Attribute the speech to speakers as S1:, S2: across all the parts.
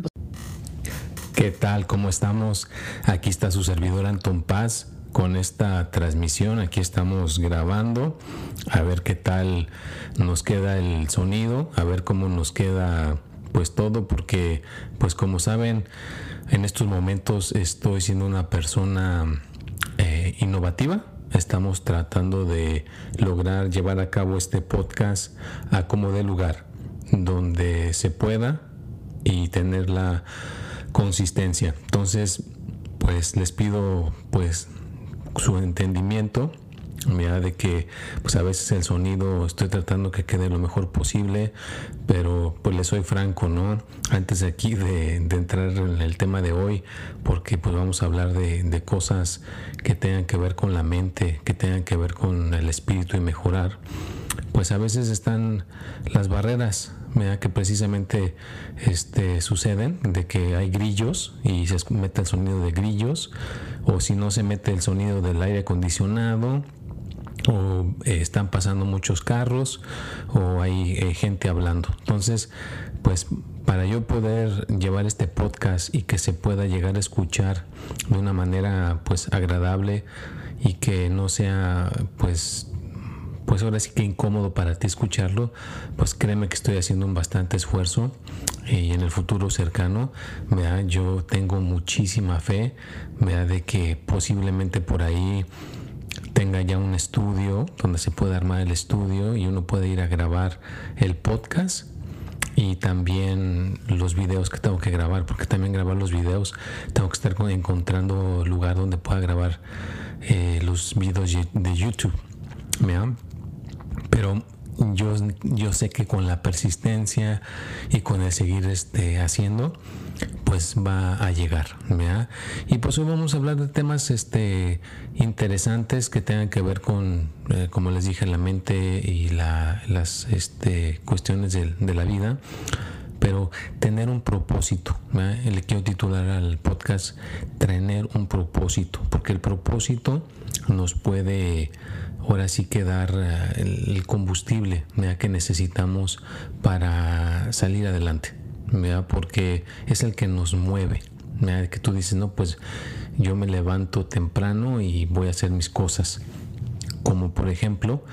S1: Pues, ¿Qué tal? ¿Cómo estamos? Aquí está su servidor Anton Paz con esta transmisión. Aquí estamos grabando. A ver qué tal nos queda el sonido. A ver cómo nos queda pues todo. Porque pues como saben, en estos momentos estoy siendo una persona eh, innovativa. Estamos tratando de lograr llevar a cabo este podcast a como de lugar, donde se pueda y tener la consistencia. Entonces, pues les pido pues su entendimiento mira de que pues a veces el sonido estoy tratando que quede lo mejor posible pero pues le soy franco no antes de aquí de, entrar en el tema de hoy porque pues vamos a hablar de, cosas que tengan que ver con la mente que tengan que ver con el espíritu y mejorar pues a veces están las barreras que precisamente este, suceden, de que hay grillos y se mete el sonido de grillos, o si no se mete el sonido del aire acondicionado, o eh, están pasando muchos carros, o hay eh, gente hablando. Entonces, pues para yo poder llevar este podcast y que se pueda llegar a escuchar de una manera pues agradable y que no sea pues pues ahora sí que incómodo para ti escucharlo, pues créeme que estoy haciendo un bastante esfuerzo y en el futuro cercano, yo tengo muchísima fe de que posiblemente por ahí tenga ya un estudio donde se pueda armar el estudio y uno puede ir a grabar el podcast y también los videos que tengo que grabar, porque también grabar los videos tengo que estar encontrando lugar donde pueda grabar eh, los videos de YouTube. Pero yo, yo sé que con la persistencia y con el seguir este, haciendo, pues va a llegar. Y pues hoy vamos a hablar de temas este, interesantes que tengan que ver con, eh, como les dije, la mente y las este, cuestiones de, de la vida pero tener un propósito. Le quiero titular al podcast Tener un propósito, porque el propósito nos puede ahora sí que dar eh, el, combustible que necesitamos para salir adelante, porque es el que nos mueve. que tú dices, no, pues yo me levanto temprano y voy a hacer mis cosas. Como por ejemplo,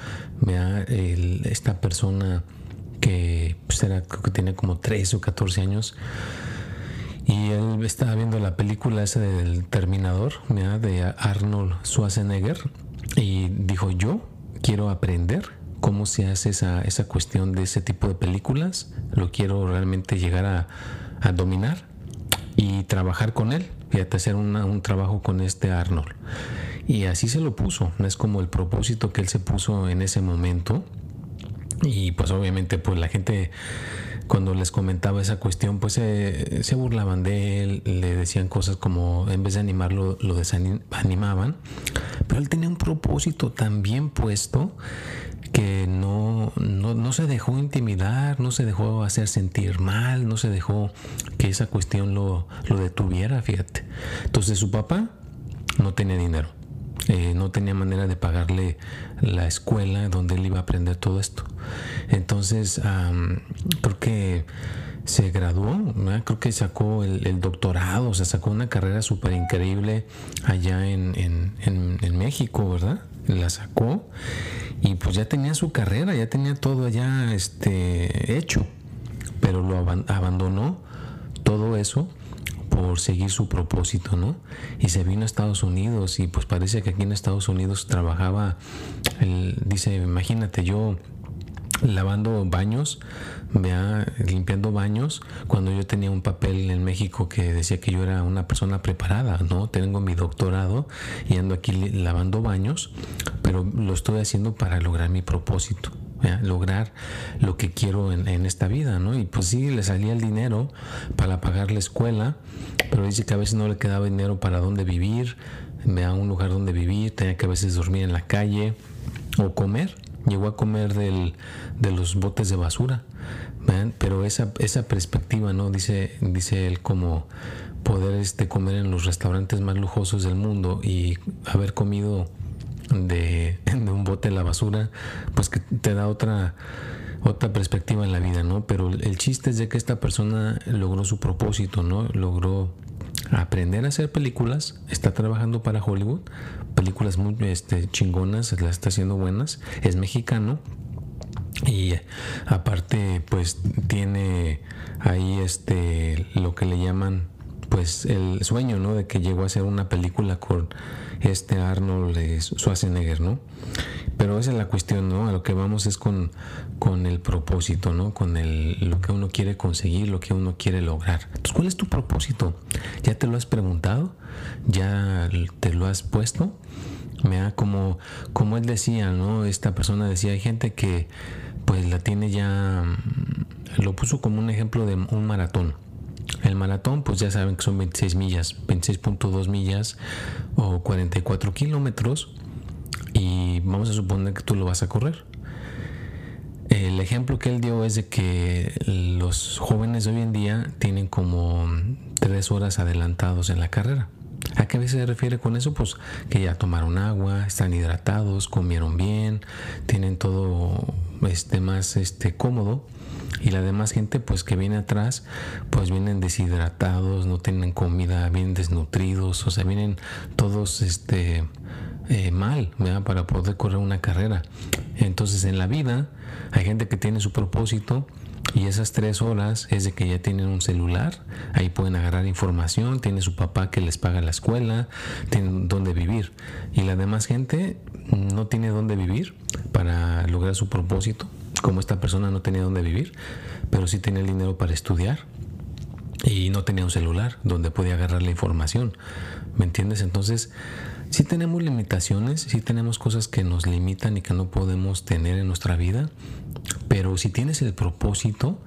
S1: esta persona que pues era, que como 13 o 14 años, y él estaba viendo la película esa del Terminador, de Arnold Schwarzenegger, dijo, yo quiero aprender cómo se hace esa, esa cuestión de ese tipo de películas, lo quiero realmente llegar a, dominar y trabajar con él, y hacer un trabajo con este Arnold. Y así se lo puso, es como el propósito que él se puso en ese momento. Y pues obviamente pues la gente cuando les comentaba esa cuestión, pues se burlaban de él, le decían cosas como, en vez de animarlo, lo desanimaban. Pero él tenía un propósito tan bien puesto que no, no, se dejó intimidar, no se dejó hacer sentir mal, no se dejó que esa cuestión lo, lo detuviera, fíjate. Entonces su papá no tenía dinero. Eh, no tenía manera de pagarle la escuela donde él iba a aprender todo esto. Entonces, creo que se graduó, creo que sacó el, doctorado, o sea, sacó una carrera súper increíble allá en, en, México, ¿verdad? La sacó y pues ya tenía su carrera, ya tenía todo allá este, hecho, pero lo abandonó todo eso por seguir su propósito, ¿no? Y se vino a Estados Unidos y pues parece que aquí en Estados Unidos trabajaba, dice, imagínate yo lavando baños, vea, limpiando baños, cuando yo tenía un papel en México que decía que yo era una persona preparada, ¿no? Tengo mi doctorado y ando aquí lavando baños, pero lo estoy haciendo para lograr mi propósito. Lograr lo que quiero en, esta vida, ¿no? Y pues sí, le salía el dinero para pagar la escuela, pero dice que a veces no le quedaba dinero para dónde vivir, me da un lugar donde vivir, tenía que a veces dormir en la calle o comer. Llegó a comer del, de los botes de basura. Pero esa, esa perspectiva, ¿no? Dice, dice él como poder este, comer en los restaurantes más lujosos del mundo y haber comido de, un bote de la basura, pues que te da otra otra perspectiva en la vida, ¿no? Pero el chiste es de que esta persona logró su propósito, ¿no? Logró aprender a hacer películas, está trabajando para Hollywood, películas muy este, chingonas, las está haciendo buenas, es mexicano y aparte pues tiene ahí este lo que le llaman pues el sueño, ¿no? De que llegó a hacer una película con este Arnold Schwarzenegger, ¿no? Pero esa es la cuestión, ¿no? A lo que vamos es con, con el propósito, ¿no? Con el, lo que uno quiere conseguir, lo que uno quiere lograr. Entonces, ¿cuál es tu propósito? ¿Ya te lo has preguntado? ¿Ya te lo has puesto? da Como, como él decía, ¿no? Esta persona decía, hay gente que pues la tiene ya, lo puso como un ejemplo de un maratón el maratón, pues ya saben que son 26 millas, 26.2 millas o 44 kilómetros. Y vamos a suponer que tú lo vas a correr. El ejemplo que él dio es de que los jóvenes de hoy en día tienen como tres horas adelantados en la carrera. ¿A qué se refiere con eso? Pues que ya tomaron agua, están hidratados, comieron bien, tienen todo este más este cómodo y la demás gente pues que viene atrás pues vienen deshidratados, no tienen comida, vienen desnutridos, o sea, vienen todos este eh, mal para poder correr una carrera. Entonces en la vida hay gente que tiene su propósito y esas tres horas es de que ya tienen un celular, ahí pueden agarrar información, tiene su papá que les paga la escuela, tienen dónde vivir. Y la demás gente no tiene dónde vivir para lograr su propósito como esta persona no tenía dónde vivir, pero sí tenía el dinero para estudiar y no tenía un celular donde podía agarrar la información. ¿Me entiendes? Entonces, sí tenemos limitaciones, sí tenemos cosas que nos limitan y que no podemos tener en nuestra vida, pero si tienes el propósito,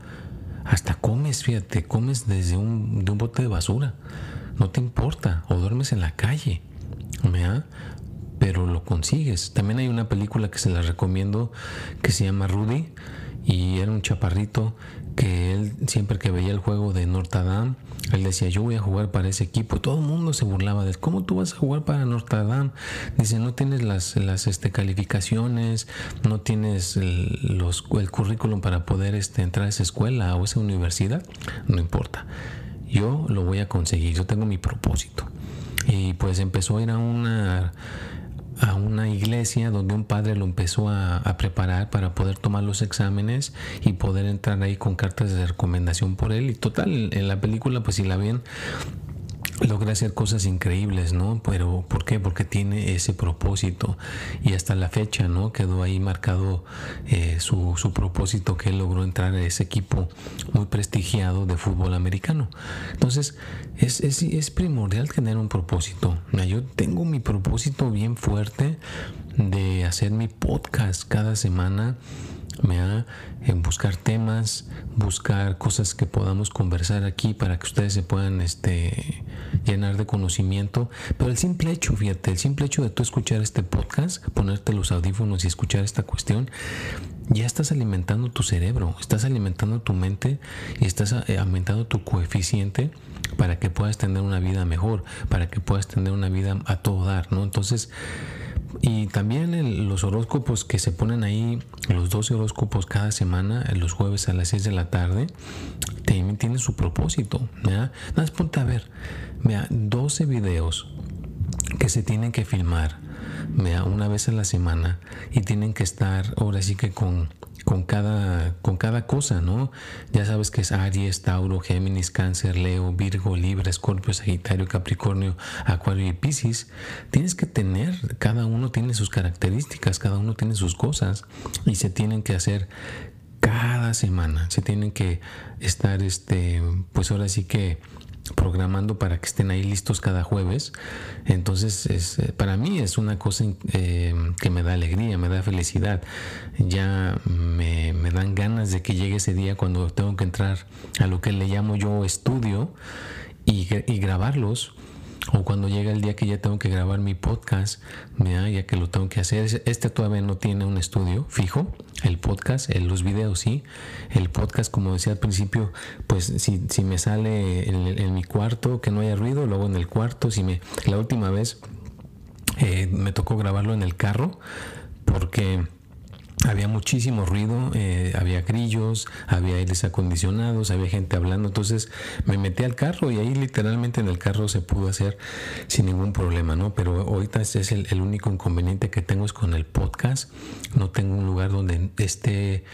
S1: hasta comes, fíjate, comes desde un, de un bote de basura, no te importa, o duermes en la calle, ¿me pero lo consigues. También hay una película que se la recomiendo que se llama Rudy y era un chaparrito que él siempre que veía el juego de Notre Dame, él decía yo voy a jugar para ese equipo. Todo el mundo se burlaba de. ¿Cómo tú vas a jugar para Notre Dame? Dice no tienes las, las este, calificaciones, no tienes el, los, el currículum para poder este, entrar a esa escuela o esa universidad. No importa. Yo lo voy a conseguir. Yo tengo mi propósito. Y pues empezó a ir a una a una iglesia donde un padre lo empezó a, preparar para poder tomar los exámenes y poder entrar ahí con cartas de recomendación por él. Y total, en la película, pues si la ven, logra hacer cosas increíbles, ¿no? Pero ¿por qué? Porque tiene ese propósito y hasta la fecha, ¿no? Quedó ahí marcado eh, su, su, propósito que logró entrar a ese equipo muy prestigiado de fútbol americano. Entonces, es, es, es primordial tener un propósito. Yo tengo mi propósito bien fuerte de hacer mi podcast cada semana me ha en buscar temas, buscar cosas que podamos conversar aquí para que ustedes se puedan este, llenar de conocimiento. Pero el simple hecho, fíjate, el simple hecho de tú escuchar este podcast, ponerte los audífonos y escuchar esta cuestión, ya estás alimentando tu cerebro, estás alimentando tu mente y estás eh, aumentando tu coeficiente para que puedas tener una vida mejor, para que puedas tener una vida a todo dar, ¿no? Entonces, y también los horóscopos que se ponen ahí, los 12 horóscopos cada semana, los jueves a las 6 de la tarde, también tienen su propósito. Nada más ponte a ver, vea, 12 videos que se tienen que filmar vea, una vez a la semana y tienen que estar ahora sí que con con cada, con cada cosa, ¿no? Ya sabes que es Aries, Tauro, Géminis, Cáncer, Leo, Virgo, Libra, Escorpio, Sagitario, Capricornio, Acuario y Piscis. Tienes que tener, cada uno tiene sus características, cada uno tiene sus cosas y se tienen que hacer cada semana. Se tienen que estar, este, pues ahora sí que programando para que estén ahí listos cada jueves. Entonces, es, eh, para mí es una cosa eh, que me da alegría, me da felicidad. Ya me, dan ganas de que llegue ese día cuando tengo que entrar a lo que le llamo yo estudio y grabarlos o cuando llega el día que ya tengo que grabar mi podcast, ya que lo tengo que hacer. Este todavía no tiene un estudio fijo, el podcast, los videos sí. El podcast, como decía al principio, pues si, si me sale en, mi cuarto, que no haya ruido, luego en el cuarto. Si me, la última vez eh, me tocó grabarlo en el carro, porque había muchísimo ruido, eh, había grillos, había aires acondicionados, había gente hablando, entonces me metí al carro y ahí literalmente en el carro se pudo hacer sin ningún problema, ¿no? Pero ahorita es el, el único inconveniente que tengo es con el podcast, no tengo un lugar donde esté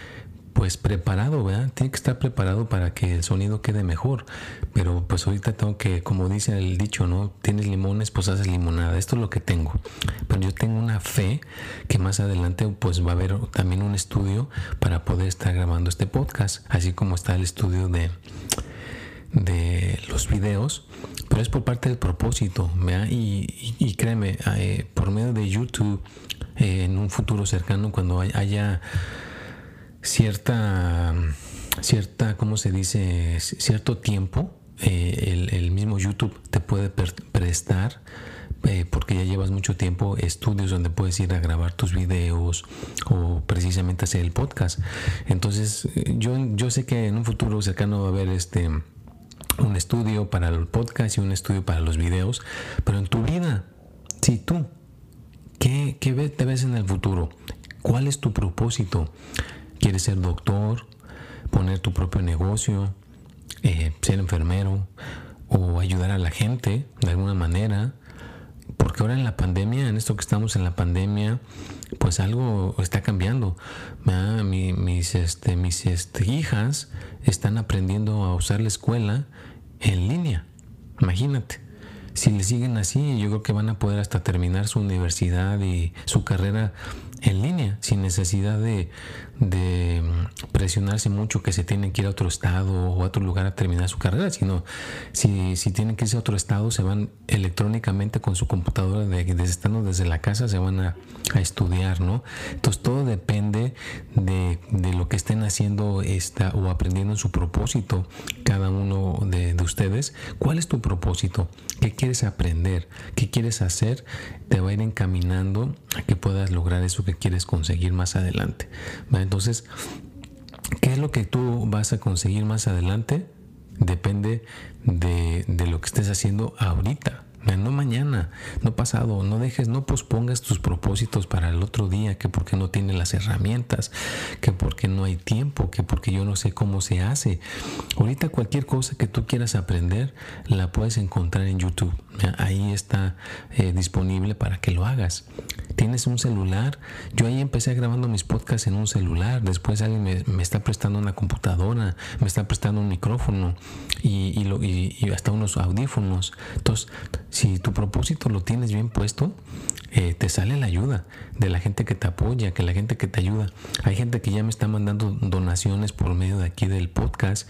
S1: pues preparado, ¿verdad? Tiene que estar preparado para que el sonido quede mejor. Pero pues ahorita tengo que, como dice el dicho, ¿no? Tienes limones, pues haces limonada. Esto es lo que tengo. Pero yo tengo una fe que más adelante pues va a haber también un estudio para poder estar grabando este podcast. Así como está el estudio de, de los videos. Pero es por parte del propósito, ¿verdad? Y, créeme, eh, por medio de YouTube, eh, en un futuro cercano, cuando haya cierta, cierta, ¿cómo se dice? Cierto tiempo, eh, el, mismo YouTube te puede prestar, eh, porque ya llevas mucho tiempo, estudios donde puedes ir a grabar tus videos o precisamente hacer el podcast. Entonces, yo, yo sé que en un futuro cercano va a haber este un estudio para el podcast y un estudio para los videos, pero en tu vida, si tú, ¿qué, qué te ves en el futuro? ¿Cuál es tu propósito? ¿Quieres ser doctor? ¿Poner tu propio negocio? Eh, ¿Ser enfermero? ¿O ayudar a la gente de alguna manera? Porque ahora en la pandemia, en esto que estamos en la pandemia, pues algo está cambiando. mis este, este, hijas están aprendiendo a usar la escuela en línea. Imagínate. Si le siguen así, yo creo que van a poder hasta terminar su universidad y su carrera en línea, sin necesidad de, presionarse mucho que se tienen que ir a otro estado o a otro lugar a terminar su carrera, sino si, si tienen que irse a otro estado, se van electrónicamente con su computadora, de, desde, estando desde la casa, se van a, estudiar, ¿no? Entonces todo depende de, lo que estén haciendo esta, o aprendiendo en su propósito, cada uno de, de ustedes. ¿Cuál es tu propósito? ¿Qué quieres aprender? ¿Qué quieres hacer? Te va a ir encaminando a que puedas lograr eso que quieres conseguir más adelante. Entonces, ¿qué es lo que tú vas a conseguir más adelante? Depende de, de lo que estés haciendo ahorita no mañana, no pasado, no dejes, no pospongas tus propósitos para el otro día, que porque no tienes las herramientas, que porque no hay tiempo, que porque yo no sé cómo se hace. Ahorita cualquier cosa que tú quieras aprender, la puedes encontrar en YouTube. Ahí está eh, disponible para que lo hagas. Tienes un celular. Yo ahí empecé grabando mis podcasts en un celular. Después alguien me, está prestando una computadora, me está prestando un micrófono y, y hasta unos audífonos. Entonces, si tu propósito lo tienes bien puesto, eh, te sale la ayuda de la gente que te apoya, que la gente que te ayuda. Hay gente que ya me está mandando donaciones por medio de aquí del podcast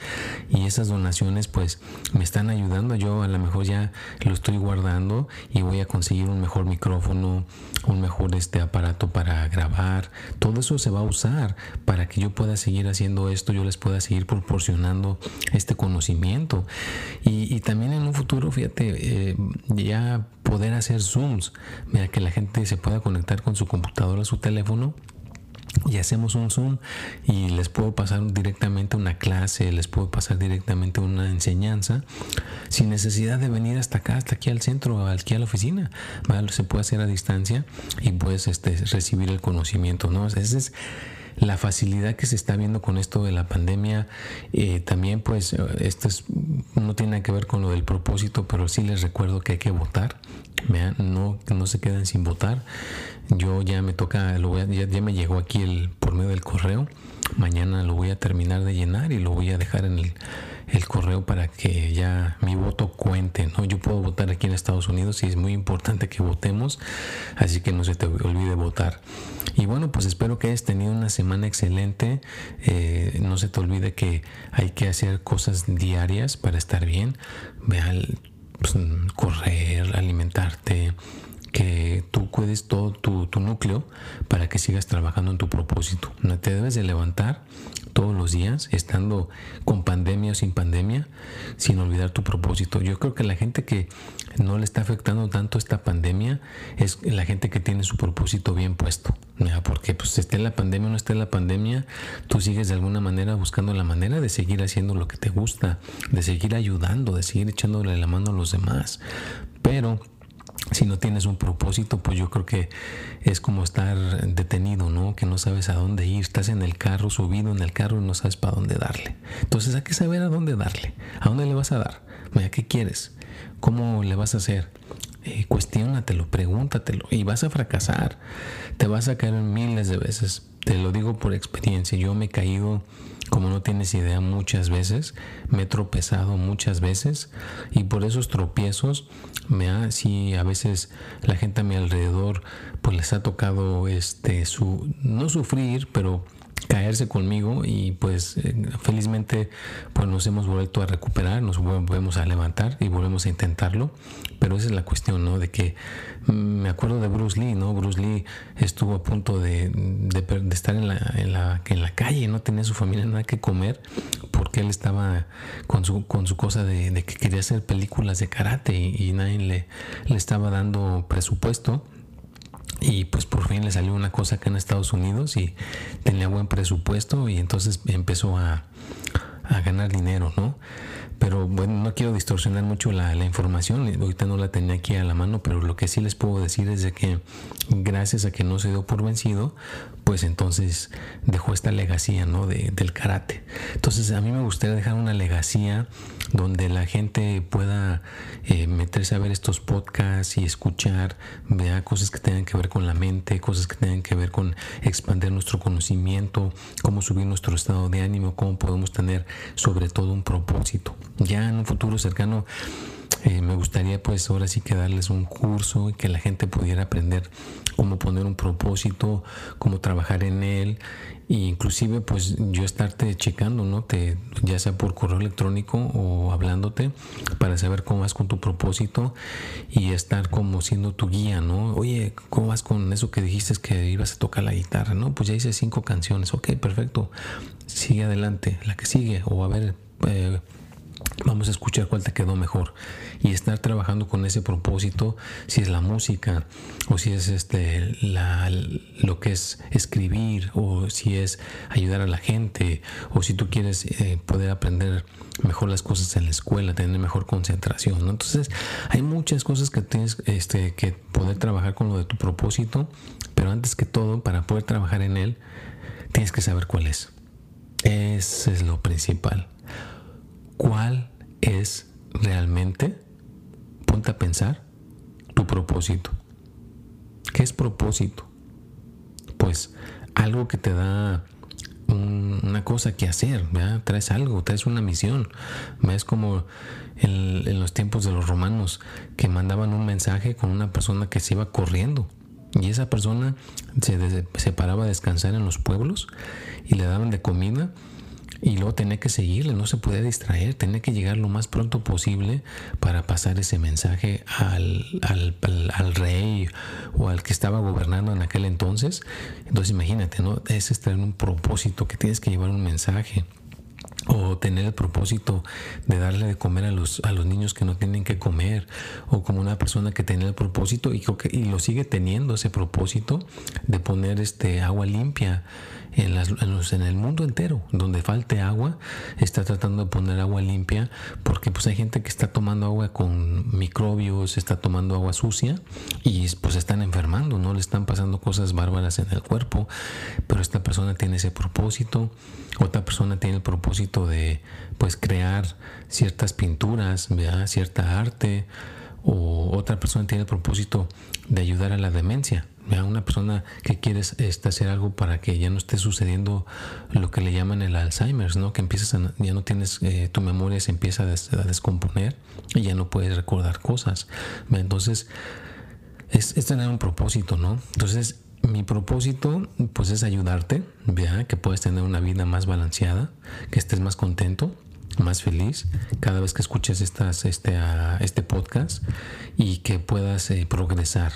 S1: y esas donaciones pues me están ayudando. Yo a lo mejor ya lo estoy guardando y voy a conseguir un mejor micrófono, un mejor este aparato para grabar. Todo eso se va a usar para que yo pueda seguir haciendo esto, yo les pueda seguir proporcionando este conocimiento. Y, también en un futuro, fíjate, eh, ya poder hacer zooms, mira que la gente se pueda conectar con su computadora, su teléfono y hacemos un Zoom y les puedo pasar directamente una clase, les puedo pasar directamente una enseñanza sin necesidad de venir hasta acá, hasta aquí al centro, aquí a la oficina. Se puede hacer a distancia y puedes este, recibir el conocimiento. ¿no? Esa es la facilidad que se está viendo con esto de la pandemia. Eh, también pues esto no tiene nada que ver con lo del propósito, pero sí les recuerdo que hay que votar no, no se queden sin votar. Yo ya me toca, lo ya, me llegó aquí el, por medio del correo mañana lo voy a terminar de llenar y lo voy a dejar en el, correo para que ya mi voto cuente. ¿no? Yo puedo votar aquí en Estados Unidos y es muy importante que votemos, así que no se te olvide votar. Y bueno, pues espero que hayas tenido una semana excelente. Eh, no se te olvide que hay que hacer cosas diarias para estar bien. Ve al pues, correr, alimentarte, que tú cuides todo tu, tu, núcleo para que sigas trabajando en tu propósito. No te debes de levantar todos los días, estando con pandemia o sin pandemia, sin olvidar tu propósito. Yo creo que la gente que no le está afectando tanto esta pandemia es la gente que tiene su propósito bien puesto. Porque pues esté la pandemia o no esté la pandemia, tú sigues de alguna manera buscando la manera de seguir haciendo lo que te gusta, de seguir ayudando, de seguir echándole la mano a los demás. Pero si no tienes un propósito, pues yo creo que es como estar detenido, ¿no? Que no sabes a dónde ir, estás en el carro, subido en el carro y no sabes para dónde darle. Entonces hay que saber a dónde darle, a dónde le vas a dar, ¿qué quieres? ¿Cómo le vas a hacer? Eh, cuestiónatelo, pregúntatelo y vas a fracasar, te vas a caer miles de veces, te lo digo por experiencia, yo me he caído como no tienes idea muchas veces, me he tropezado muchas veces y por esos tropiezos me ha, sí, a veces la gente a mi alrededor pues les ha tocado este su no sufrir, pero caerse conmigo y pues eh, felizmente pues nos hemos vuelto a recuperar, nos volvemos a levantar y volvemos a intentarlo, pero esa es la cuestión, ¿no? De que mm, me acuerdo de Bruce Lee, ¿no? Bruce Lee estuvo a punto de, de, estar en la, en, la, en la calle, no tenía su familia nada que comer porque él estaba con su, con su cosa de, que quería hacer películas de karate y, y nadie le, le estaba dando presupuesto y pues por fin le salió una cosa acá en Estados Unidos y tenía buen presupuesto y entonces empezó a, a ganar dinero, ¿no? Pero bueno, no quiero distorsionar mucho la, información, ahorita no la tenía aquí a la mano, pero lo que sí les puedo decir es de que gracias a que no se dio por vencido, pues entonces dejó esta legacía, ¿no? De, del karate. Entonces a mí me gustaría dejar una legacía donde la gente pueda eh, meterse a ver estos podcasts y escuchar, vea cosas que tengan que ver con la mente, cosas que tengan que ver con expandir nuestro conocimiento, cómo subir nuestro estado de ánimo, cómo podemos tener sobre todo un propósito. Ya en un futuro cercano eh, me gustaría pues ahora sí que darles un curso y que la gente pudiera aprender cómo poner un propósito, cómo trabajar en él e inclusive pues yo estarte checando, ¿no? Te, ya sea por correo electrónico o hablándote para saber cómo vas con tu propósito y estar como siendo tu guía, ¿no? Oye, ¿cómo vas con eso que dijiste que ibas a tocar la guitarra? No, pues ya hice cinco canciones, ok, perfecto, sigue adelante, la que sigue o a ver... Eh, vamos a escuchar cuál te quedó mejor. Y estar trabajando con ese propósito si es la música o si es este lo que es escribir o si es ayudar a la gente o si tú quieres eh, poder aprender mejor las cosas en la escuela tener mejor concentración entonces hay muchas cosas que tienes este, que poder trabajar con lo de tu propósito pero antes que todo para poder trabajar en él tienes que saber cuál es. Ese es lo principal ¿Cuál es realmente, ponte a pensar, tu propósito? ¿Qué es propósito? Pues algo que te da una cosa que hacer, ¿verdad? traes algo, traes una misión. Es como en, los tiempos de los romanos que mandaban un mensaje con una persona que se iba corriendo. Y esa persona se, se paraba a descansar en los pueblos y le daban de comida y luego tenía que seguirle, no se podía distraer, tenía que llegar lo más pronto posible para pasar ese mensaje al, al, al, rey o al que estaba gobernando en aquel entonces. Entonces imagínate, ¿no? Es estar en un propósito que tienes que llevar un mensaje o tener el propósito de darle de comer a los, a los niños que no tienen que comer, o como una persona que tiene el propósito y, y lo sigue teniendo ese propósito de poner este agua limpia en, las, en, el mundo entero, donde falte agua, está tratando de poner agua limpia, porque pues hay gente que está tomando agua con microbios, está tomando agua sucia y pues están enfermando, no le están pasando cosas bárbaras en el cuerpo, pero esta persona tiene ese propósito, otra persona tiene el propósito de pues crear ciertas pinturas, cierta arte, o otra persona tiene el propósito de ayudar a la demencia, una persona que quiere este, hacer algo para que ya no esté sucediendo lo que le llaman el Alzheimer, ¿no? Que empiezas a, ya no tienes, eh, tu memoria se empieza a, descomponer y ya no puedes recordar cosas. Entonces, es, tener un propósito, ¿no? Entonces, mi propósito, pues es ayudarte, ¿vea? que puedes tener una vida más balanceada, que estés más contento más feliz cada vez que escuches estas, este, este podcast y que puedas eh, progresar.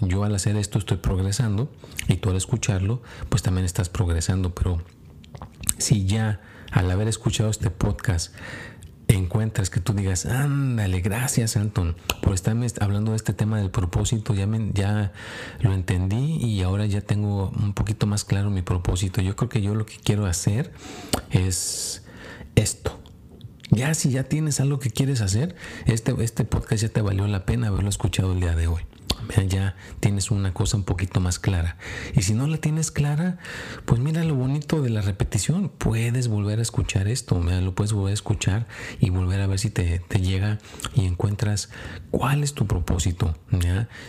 S1: Yo al hacer esto estoy progresando y tú al escucharlo pues también estás progresando, pero si ya al haber escuchado este podcast encuentras que tú digas, ándale, gracias Anton por estarme hablando de este tema del propósito, ya, ya lo entendí y ahora ya tengo un poquito más claro mi propósito. Yo creo que yo lo que quiero hacer es esto, ya si ya tienes algo que quieres hacer, este, este podcast ya te valió la pena haberlo escuchado el día de hoy ya tienes una cosa un poquito más clara. Y si no la tienes clara, pues mira lo bonito de la repetición. Puedes volver a escuchar esto, lo puedes volver a escuchar y volver a ver si te, llega y encuentras cuál es tu propósito.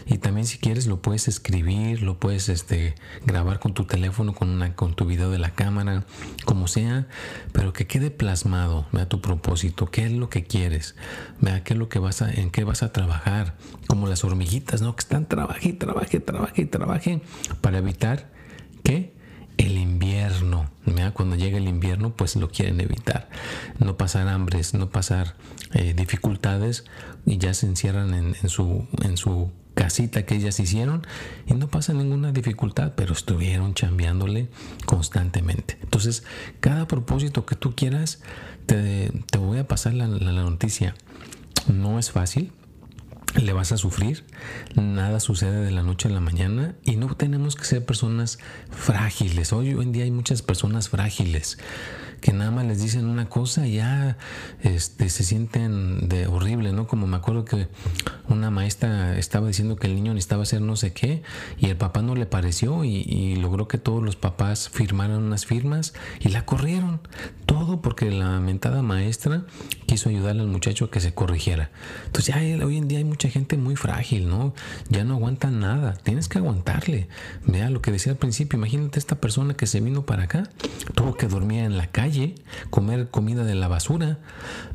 S1: Y también si quieres lo puedes escribir, lo puedes este, grabar con tu teléfono, con, una, con tu video de la cámara, como sea, pero que quede plasmado tu propósito, qué es lo que quieres, qué es lo que vas a, en qué vas a trabajar, como las hormiguitas, ¿no? Están trabaje, trabaje, trabaje, trabaje para evitar que el invierno, cuando llega el invierno, pues lo quieren evitar. No pasar hambres, no pasar eh, dificultades y ya se encierran en, su, en su casita que ellas hicieron y no pasa ninguna dificultad, pero estuvieron chambeándole constantemente. Entonces, cada propósito que tú quieras, te, voy a pasar la noticia. No es fácil, le vas a sufrir, nada sucede de la noche a la mañana y no tenemos que ser personas frágiles. Hoy en día hay muchas personas frágiles que nada más les dicen una cosa ya este, se sienten de horrible, ¿no? Como me acuerdo que una maestra estaba diciendo que el niño necesitaba hacer no sé qué y el papá no le pareció y, logró que todos los papás firmaran unas firmas y la corrieron. Todo porque la mentada maestra quiso ayudarle al muchacho a que se corrigiera. Entonces ya hoy en día hay mucha gente muy frágil, ¿no? Ya no aguantan nada. Tienes que aguantarle. Vea lo que decía al principio. Imagínate esta persona que se vino para acá. Tuvo que dormir en la calle comer comida de la basura,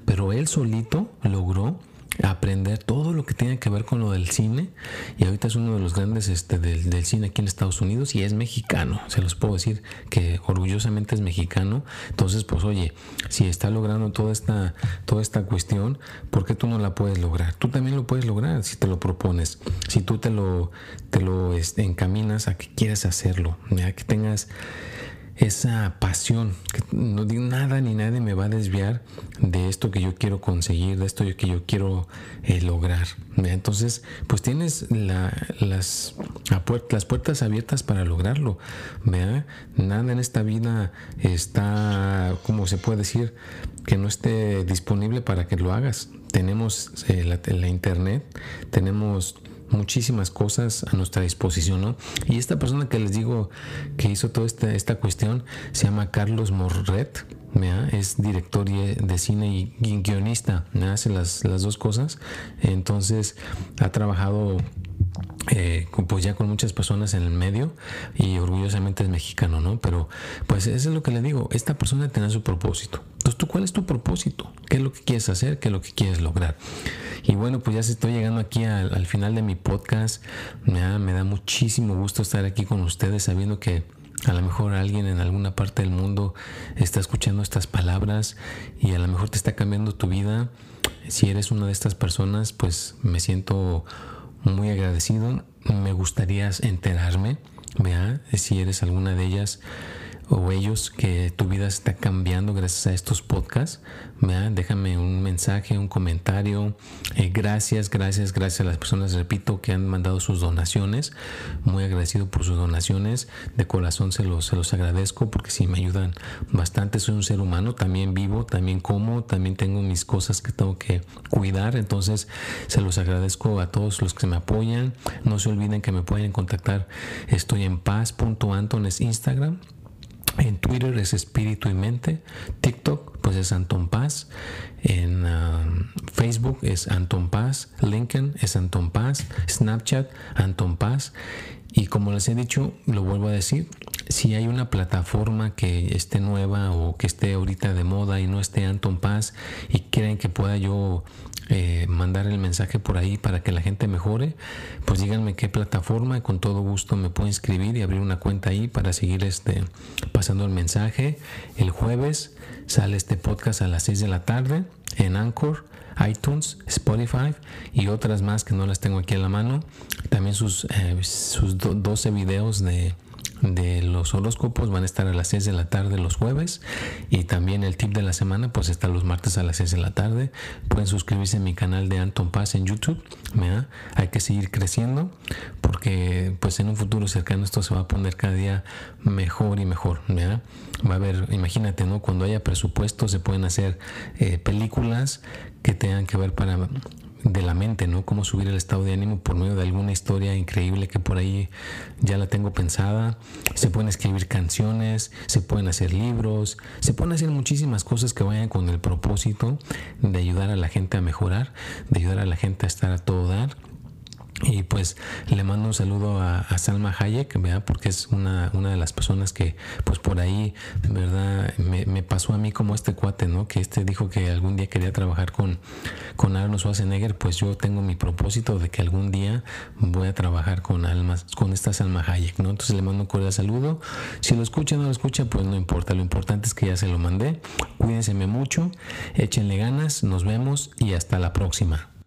S1: pero él solito logró aprender todo lo que tiene que ver con lo del cine. Y ahorita es uno de los grandes este, del, cine aquí en Estados Unidos y es mexicano, se los puedo decir que orgullosamente es mexicano, entonces pues oye, si está logrando toda esta, toda esta cuestión, ¿por qué tú no la puedes lograr? Tú también lo puedes lograr si te lo propones, si tú te lo, te lo este, encaminas a que quieras hacerlo, a que tengas esa pasión, no digo nada ni nadie me va a desviar de esto que yo quiero conseguir, de esto que yo quiero eh, lograr. Entonces, pues tienes las, las puertas abiertas para lograrlo. Nada en esta vida está, como se puede decir, que no esté disponible para que lo hagas. Tenemos eh, la internet, tenemos muchísimas cosas a nuestra disposición, ¿no? Y esta persona que les digo que hizo toda esta, esta cuestión se llama Carlos Morret, es director de cine y guionista, hace las, las dos cosas, entonces ha trabajado eh, pues ya con muchas personas en el medio y orgullosamente es mexicano, ¿no? Pero pues eso es lo que le digo, esta persona tiene su propósito. Entonces, ¿tú cuál es tu propósito? ¿Qué es lo que quieres hacer? ¿Qué es lo que quieres lograr? Y bueno, pues ya estoy llegando aquí al, final de mi podcast. Me da, me da muchísimo gusto estar aquí con ustedes sabiendo que a lo mejor alguien en alguna parte del mundo está escuchando estas palabras y a lo mejor te está cambiando tu vida. Si eres una de estas personas, pues me siento muy agradecido. Me gustaría enterarme, vea, si eres alguna de ellas o ellos que tu vida está cambiando gracias a estos podcasts, déjame un mensaje, un comentario. Eh, gracias, gracias, gracias a las personas, repito, que han mandado sus donaciones. Muy agradecido por sus donaciones. De corazón se los, se los agradezco porque sí me ayudan bastante. Soy un ser humano, también vivo, también como, también tengo mis cosas que tengo que cuidar. Entonces se los agradezco a todos los que me apoyan. No se olviden que me pueden contactar. Estoy en paz.anton es Instagram En Twitter es Espíritu y Mente. TikTok pues es Anton Paz. En um, Facebook es Anton Paz. LinkedIn es Anton Paz. Snapchat Anton Paz. Y como les he dicho, lo vuelvo a decir, si hay una plataforma que esté nueva o que esté ahorita de moda y no esté Anton Paz y quieren que pueda yo eh, mandar el mensaje por ahí para que la gente mejore, pues díganme qué plataforma con todo gusto me puedo inscribir y abrir una cuenta ahí para seguir este, pasando el mensaje. El jueves sale este podcast a las 6 de la tarde en Anchor iTunes, Spotify y otras más que no las tengo aquí en la mano. También sus, eh, sus 12 videos de de los horóscopos van a estar a las 6 de la tarde los jueves y también el tip de la semana pues está los martes a las 6 de la tarde. Pueden suscribirse a mi canal de Anton Paz en YouTube. Hay que seguir creciendo porque pues en un futuro cercano esto se va a poner cada día mejor y mejor. Va a haber, imagínate, ¿no? Cuando haya presupuesto se pueden hacer eh, películas que tengan que ver para de la mente, ¿no? Cómo subir el estado de ánimo por medio de alguna historia increíble que por ahí ya la tengo pensada. Se pueden escribir canciones, se pueden hacer libros, se pueden hacer muchísimas cosas que vayan con el propósito de ayudar a la gente a mejorar, de ayudar a la gente a estar a todo dar y pues le mando un saludo a, Salma Hayek, ¿verdad? Porque es una, una, de las personas que, pues por ahí, ¿verdad? Me, pasó a mí como este cuate, ¿no? Que este dijo que algún día quería trabajar con, con Arnold Schwarzenegger. Pues yo tengo mi propósito de que algún día voy a trabajar con almas, con esta Salma Hayek, ¿no? Entonces le mando un cordial saludo. Si lo escucha o no lo escucha, pues no importa. Lo importante es que ya se lo mandé. Cuídense mucho, échenle ganas, nos vemos y hasta la próxima.